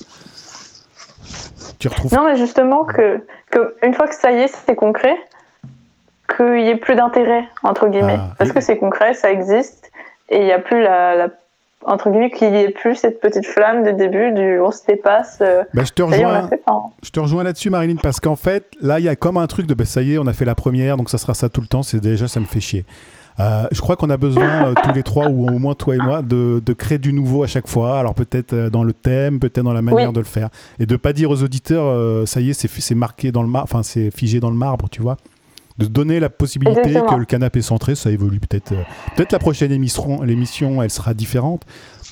Tu retrouves. Non, mais justement que, que une fois que ça y est, c'est concret, qu'il y ait plus d'intérêt entre guillemets, Ah, parce et- que c'est concret, ça existe, et il y a plus la, la- entre guillemets qu'il y ait plus cette petite flamme du début du on se dépasse. euh, Bah, je te rejoins. fait. enfin, Je te rejoins là-dessus, Marilyn, parce qu'en fait, là, il y a comme un truc de bah, ça y est, on a fait la première, donc ça sera ça tout le temps. C'est déjà, ça me fait chier. Euh, je crois qu'on a besoin, euh, tous les trois, ou au moins toi et moi, de, de créer du nouveau à chaque fois. Alors peut-être euh, dans le thème, peut-être dans la manière Oui. de le faire. Et de pas dire aux auditeurs, ça y est, c'est marqué dans le marbre, enfin, c'est figé dans le marbre, tu vois. De donner la possibilité Exactement. que le canapé centré, ça évolue peut-être. euh, peut-être la prochaine émission, l'émission, elle sera différente.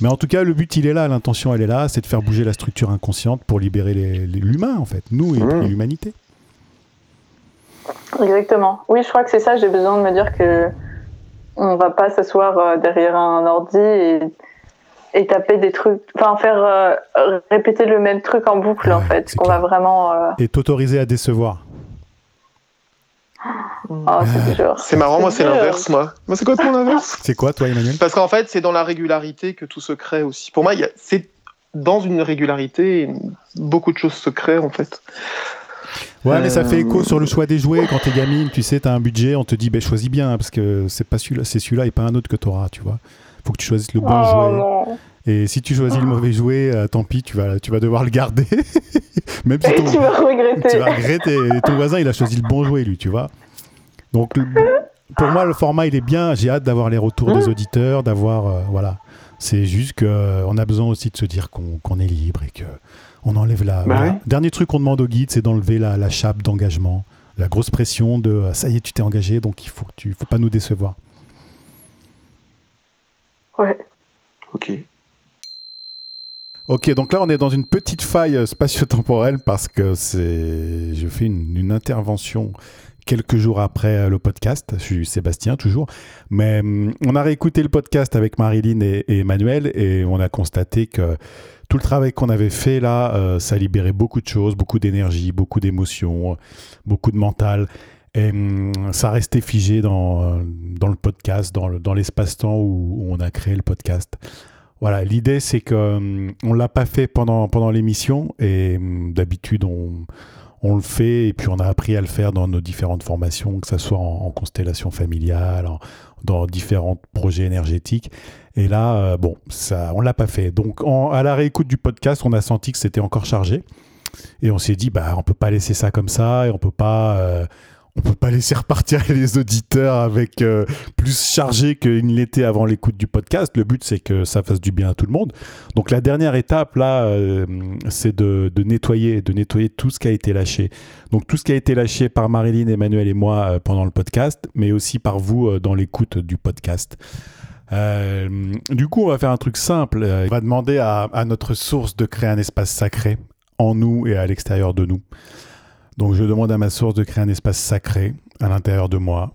Mais en tout cas, le but, il est là, l'intention, elle est là, c'est de faire bouger la structure inconsciente pour libérer l'humain, en fait, nous et, Mmh. et l'humanité. Exactement. Oui, je crois que c'est ça. J'ai besoin de me dire que on va pas s'asseoir euh, derrière un ordi et, et taper des trucs, enfin faire euh, répéter le même truc en boucle en fait. Qu'on va vraiment. euh, Et t'autoriser à décevoir. Oh, c'est dur. C'est marrant, moi c'est l'inverse, moi. Moi c'est complètement l'inverse? C'est quoi, toi, Emmanuel? Parce qu'en fait, c'est dans la régularité que tout se crée aussi. Pour moi, il y a- c'est dans une régularité, beaucoup de choses se créent en fait. Ouais, mais ça fait Euh, écho sur le choix des jouets. Quand t'es gamine, tu sais, t'as un budget, on te dit, ben choisis bien, parce que c'est pas celui-là, c'est celui-là et pas un autre que t'auras, tu vois. Faut que tu choisisses le bon Oh jouet. non. Et si tu choisis le mauvais jouet, euh, tant pis, tu vas, tu vas devoir le garder. [laughs] Même si ton, tu vas regretter. tu vas regretter. Et ton voisin, il a choisi le bon jouet, lui, tu vois. Donc, le- pour moi, le format, il est bien. J'ai hâte d'avoir les retours des auditeurs, d'avoir. euh, voilà. C'est juste qu'on a besoin aussi de se dire qu'on qu'on est libre et que on enlève la. Bah voilà. Dernier truc qu'on demande au guide, c'est d'enlever la, la chape d'engagement, la grosse pression de euh, ça y est, tu t'es engagé, donc il faut, que tu, faut pas nous décevoir. Ouais. Ok. Ok, donc là on est dans une petite faille euh, spatio-temporelle parce que c'est, je fais une, intervention quelques jours après euh, le podcast. Je suis Sébastien toujours, mais hum, on a réécouté le podcast avec Marilyn et, et Emmanuel et on a constaté que tout le travail qu'on avait fait là, euh, ça libérait beaucoup de choses, beaucoup d'énergie, beaucoup d'émotions, beaucoup de mental. Et hum, ça restait figé dans, euh, dans le podcast, dans, le- dans l'espace-temps où on a créé le podcast. Voilà, l'idée c'est que hum, on l'a pas fait pendant, pendant l'émission et hum, d'habitude on, on le fait et puis on a appris à le faire dans nos différentes formations, que ce soit en, constellation familiale, dans différents projets énergétiques. Et là, euh, bon, ça, on l'a pas fait. Donc à la réécoute du podcast, on a senti que c'était encore chargé et on s'est dit bah on peut pas laisser ça comme ça et on peut pas euh, on peut pas laisser repartir [laughs] les auditeurs avec euh, plus chargé qu'ils ne l'étaient avant l'écoute du podcast. Le but, c'est que ça fasse du bien à tout le monde. Donc la dernière étape, là, euh, c'est de, nettoyer, de nettoyer tout ce qui a été lâché. Donc tout ce qui a été lâché par Marilyn, Emmanuel et moi euh, pendant le podcast, mais aussi par vous dans l'écoute du podcast. Du coup, on va faire un truc simple. On va demander à notre source de créer un espace sacré en nous et à l'extérieur de nous. Donc je demande à ma source de créer un espace sacré à l'intérieur de moi,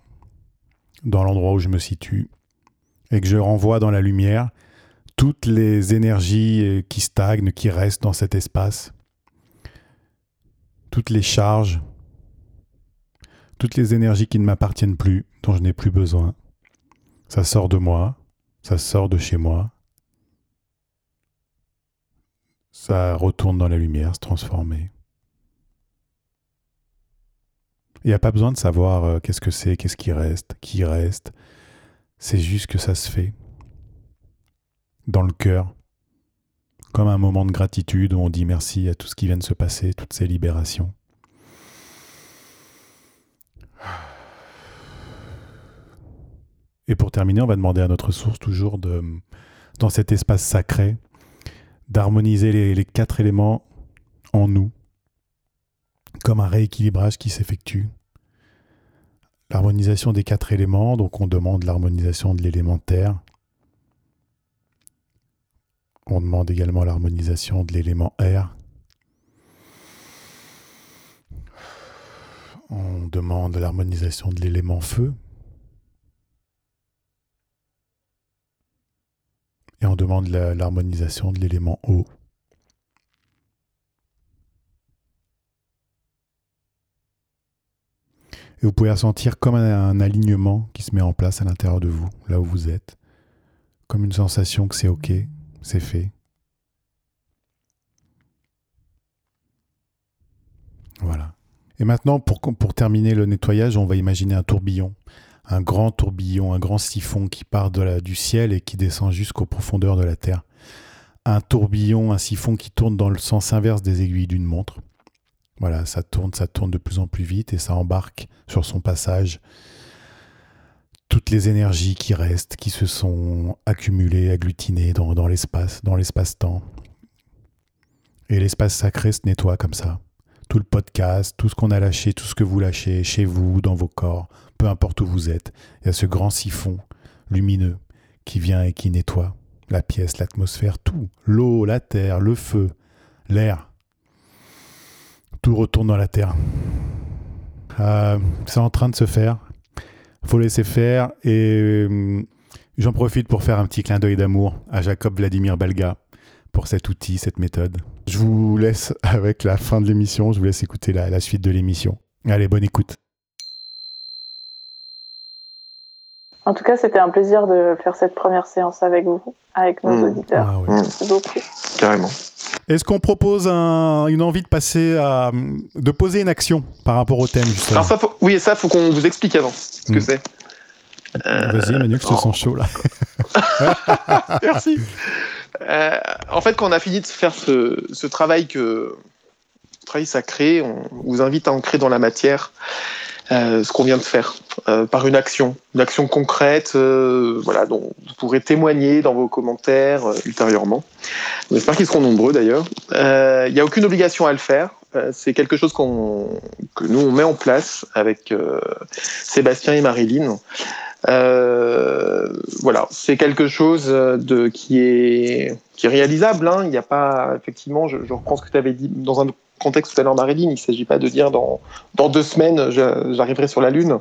dans l'endroit où je me situe, et que je renvoie dans la lumière toutes les énergies euh, qui stagnent, qui restent dans cet espace, toutes les charges, toutes les énergies qui ne m'appartiennent plus, dont je n'ai plus besoin. Ça sort de moi, ça sort de chez moi, ça retourne dans la lumière, se transformer. Il n'y a pas besoin de savoir euh, qu'est-ce que c'est, qu'est-ce qui reste, qui reste. C'est juste que ça se fait. Dans le cœur. Comme un moment de gratitude où on dit merci à tout ce qui vient de se passer, toutes ces libérations. Et pour terminer, on va demander à notre source toujours de, dans cet espace sacré, d'harmoniser les, les quatre éléments en nous, comme un rééquilibrage qui s'effectue. L'harmonisation des quatre éléments, donc on demande l'harmonisation de l'élément terre. On demande également l'harmonisation de l'élément air. On demande l'harmonisation de l'élément feu. Et on demande l'harmonisation de l'élément eau. Et vous pouvez ressentir comme un, alignement qui se met en place à l'intérieur de vous, là où vous êtes. Comme une sensation que c'est OK, c'est fait. Voilà. Et maintenant, pour, terminer le nettoyage, on va imaginer un tourbillon. Un grand tourbillon, un grand siphon qui part de du ciel et qui descend jusqu'aux profondeurs de la terre. Un tourbillon, un siphon qui tourne dans le sens inverse des aiguilles d'une montre. Voilà, ça tourne, ça tourne de plus en plus vite et ça embarque sur son passage toutes les énergies qui restent, qui se sont accumulées, agglutinées dans, l'espace, dans l'espace-temps. Et l'espace sacré se nettoie comme ça. Tout le podcast, tout ce qu'on a lâché, tout ce que vous lâchez chez vous, dans vos corps, peu importe où vous êtes, il y a ce grand siphon lumineux qui vient et qui nettoie la pièce, l'atmosphère, tout. L'eau, la terre, le feu, l'air. Tout retourne dans la terre. Euh, c'est en train de se faire. faut laisser faire. Et euh, j'en profite pour faire un petit clin d'œil d'amour à Jacob Vladimir Balga pour cet outil, cette méthode. Je vous laisse avec la fin de l'émission. Je vous laisse écouter la, la suite de l'émission. Allez, bonne écoute. En tout cas, c'était un plaisir de faire cette première séance avec vous, avec nos Mmh. auditeurs. Ah. Mmh, Merci beaucoup. carrément. Est-ce qu'on propose un- une envie de passer à. de poser une action par rapport au thème, justement Alors ça, faut, oui, ça, faut qu'on vous explique avant ce que Mm. c'est. Euh, Vas-y, Manu, je te sens chaud là. [laughs] Merci. Euh, en fait, quand on a fini de faire ce, ce travail que travail sacré, on vous invite à ancrer dans la matière euh, ce qu'on vient de faire euh, par une action, une action concrète, euh, voilà, dont vous pourrez témoigner dans vos commentaires euh, ultérieurement. On espère qu'ils seront nombreux d'ailleurs. Il n'y a aucune obligation à le faire. C'est quelque chose qu'on que nous on met en place avec Sébastien et Marilyn. Euh, voilà, c'est quelque chose de qui est qui est réalisable. Hein. Il n'y a pas effectivement, je, je reprends ce que tu avais dit dans un contexte tout à l'heure, Marilyn. Il ne s'agit pas de dire dans dans deux semaines j'arriverai sur la lune.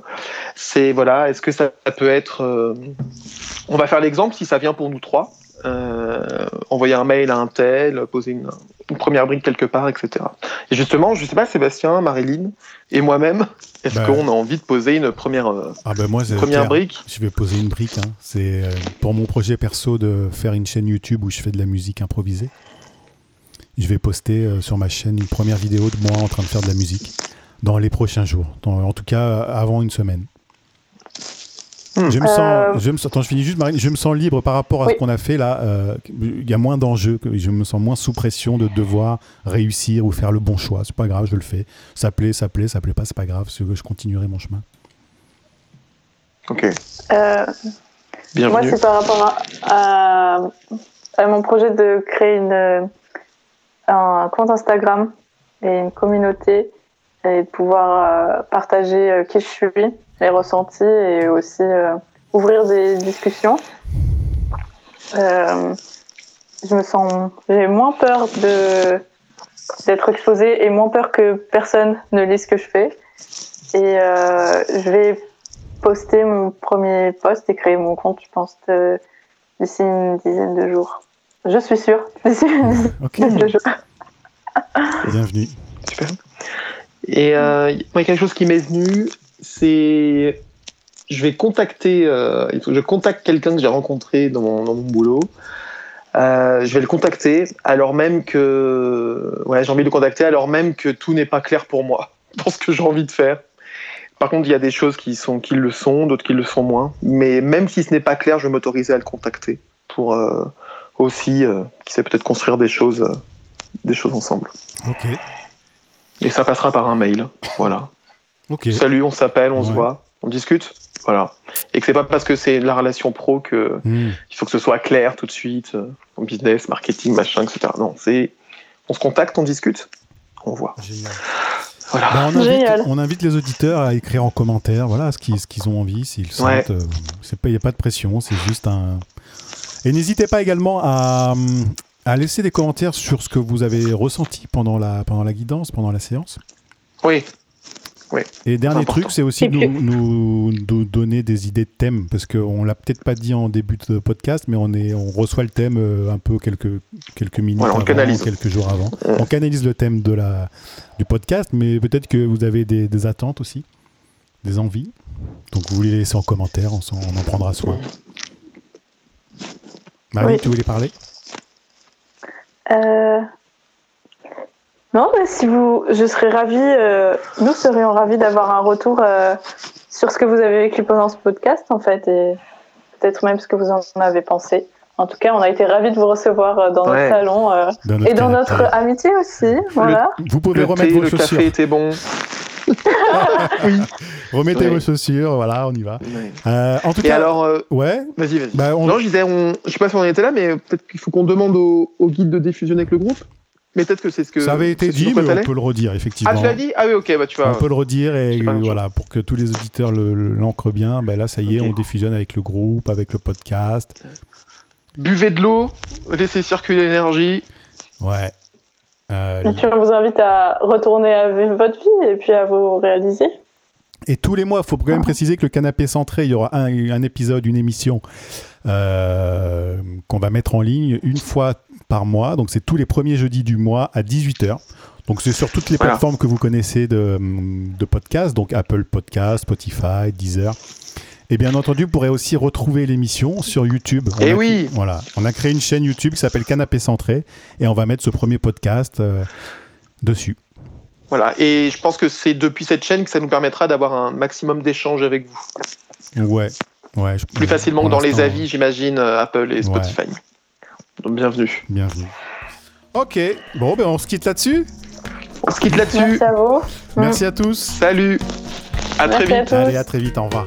C'est voilà, est-ce que ça, peut être euh, On va faire l'exemple si ça vient pour nous trois. Euh, envoyer un mail à un tel, poser une, une première brique quelque part, etc. Et justement, je sais pas, Sébastien, Marilyn et moi-même, est-ce Bah. qu'on a envie de poser une première euh, Ah ben moi, première brique? Je vais poser une brique. hein. C'est euh, pour mon projet perso de faire une chaîne YouTube où je fais de la musique improvisée. Je vais poster euh, sur ma chaîne une première vidéo de moi en train de faire de la musique dans les prochains jours. Dans- en tout cas, avant une semaine. Hmm. Je me Euh, sens, je me sens, attends, je finis juste, Marine. Je me sens libre par rapport à Oui. ce qu'on a fait là. euh, Il y a moins d'enjeux. Je me sens moins sous pression de devoir réussir ou faire le bon choix. C'est pas grave, je le fais. Ça plaît, ça plaît, ça plaît pas, c'est pas grave. Je continuerai mon chemin. Ok, Euh, moi, bienvenue. c'est par rapport à, à, à mon projet de créer une, un compte Instagram et une communauté et pouvoir euh, partager euh, qui je suis, les ressentis et aussi euh, ouvrir des discussions. Je me sens, j'ai moins peur de d'être exposée et moins peur que personne ne lise ce que je fais. Et je vais poster mon premier post et créer mon compte, je pense, d'ici une dizaine de jours. Je suis sûre, [laughs] d'ici une Ok, dizaine de jours. bienvenue. Super. Et euh, moi, quelque chose qui m'est venu, c'est je vais contacter, euh, il je contacte quelqu'un que j'ai rencontré dans mon, dans mon boulot. Euh, je vais le contacter alors même que ouais, j'ai envie de le contacter alors même que tout n'est pas clair pour moi [laughs] dans ce que j'ai envie de faire. Par contre, il y a des choses qui sont qui le sont, d'autres qui le sont moins. Mais même si ce n'est pas clair, je vais m'autoriser à le contacter pour euh, aussi, euh, qui sait peut-être construire des choses, euh, des choses ensemble. Ok, Et ça passera par un mail. Voilà. ok. Salut, on s'appelle, on se voit, on discute. Voilà. Et que c'est pas parce que c'est la relation pro que Hmm. il faut que ce soit clair tout de suite, euh, en business, marketing, machin, etc. Non, c'est on se contacte, on discute, on voit. Génial. Voilà. Bah, on, invite, Génial. on invite les auditeurs à écrire en commentaire voilà, ce qu'ils ce qu'ils ont envie, s'ils sentent. Ouais. euh, c'est pas- Il n'y a pas de pression, c'est juste un. Et n'hésitez pas également à, à laisser des commentaires sur ce que vous avez ressenti pendant la, pendant la guidance, pendant la séance. Oui. Et dernier important. truc, c'est aussi Et nous, puis- nous, nous donner des idées de thèmes, parce qu'on l'a peut-être pas dit en début de podcast, mais on, est, on reçoit le thème euh, un peu quelques, quelques minutes Voilà, on avant, canalise. quelques jours avant. Ouais. On canalise le thème de la, du podcast, mais peut-être que vous avez des, des attentes aussi, des envies. Donc vous les laissez en commentaire, on, s'en- on en prendra soin. Marie, Oui. tu voulais parler Euh, Non, mais si vous, je serais ravie, euh, nous serions ravis d'avoir un retour euh, sur ce que vous avez vécu pendant ce podcast, en fait, et peut-être même ce que vous en avez pensé. En tout cas, on a été ravis de vous recevoir dans Ouais. notre salon euh, dans et dans notre amitié aussi. Voilà. Vous pouvez Le remettre thé, vos le chaussures. café était bon. [laughs] oui. Remettez vos chaussures, voilà, on y va. Euh, en tout Et cas, alors, euh, ouais, vas-y, vas-y. bah, on- Non, je disais, on... je sais pas si on était là, mais peut-être qu'il faut qu'on demande au, au guide de diffusion avec le groupe. Mais peut-être que c'est ce que. ça avait été dit, mais on peut le redire, effectivement. Ah, tu l'as dit? Ah oui, ok, bah tu vois. On peut le redire et voilà, pour que tous les auditeurs le- le- l'ancrent bien, ben là ça y est, on diffusionne avec le groupe, avec le podcast. Buvez de l'eau, laissez circuler l'énergie. Ouais. Euh, Et puis, on vous invite à retourner à vivre votre vie et puis à vous réaliser. et tous les mois, il faut quand même préciser que le canapé centré, il y aura un, un épisode, une émission euh, qu'on va mettre en ligne une fois par mois. Donc c'est tous les premiers jeudis du mois à 18h. Donc c'est sur toutes les Voilà. plateformes que vous connaissez de, de podcast, donc Apple Podcast, Spotify, Deezer. Et bien entendu, vous pourrez aussi retrouver l'émission sur YouTube. On Eh a- oui. Voilà, on a créé une chaîne YouTube qui s'appelle Canapé Centré et on va mettre ce premier podcast euh, dessus. Voilà. Et je pense que c'est depuis cette chaîne que ça nous permettra d'avoir un maximum d'échanges avec vous. Ouais, ouais. je- Plus facilement que dans les avis, j'imagine, euh, Apple et Spotify. Donc bienvenue. Bienvenue. Ok, bon, ben on se quitte là-dessus. On se quitte là-dessus. Merci à vous. Merci à tous. Salut. À très Merci vite. Allez, à très vite, au revoir.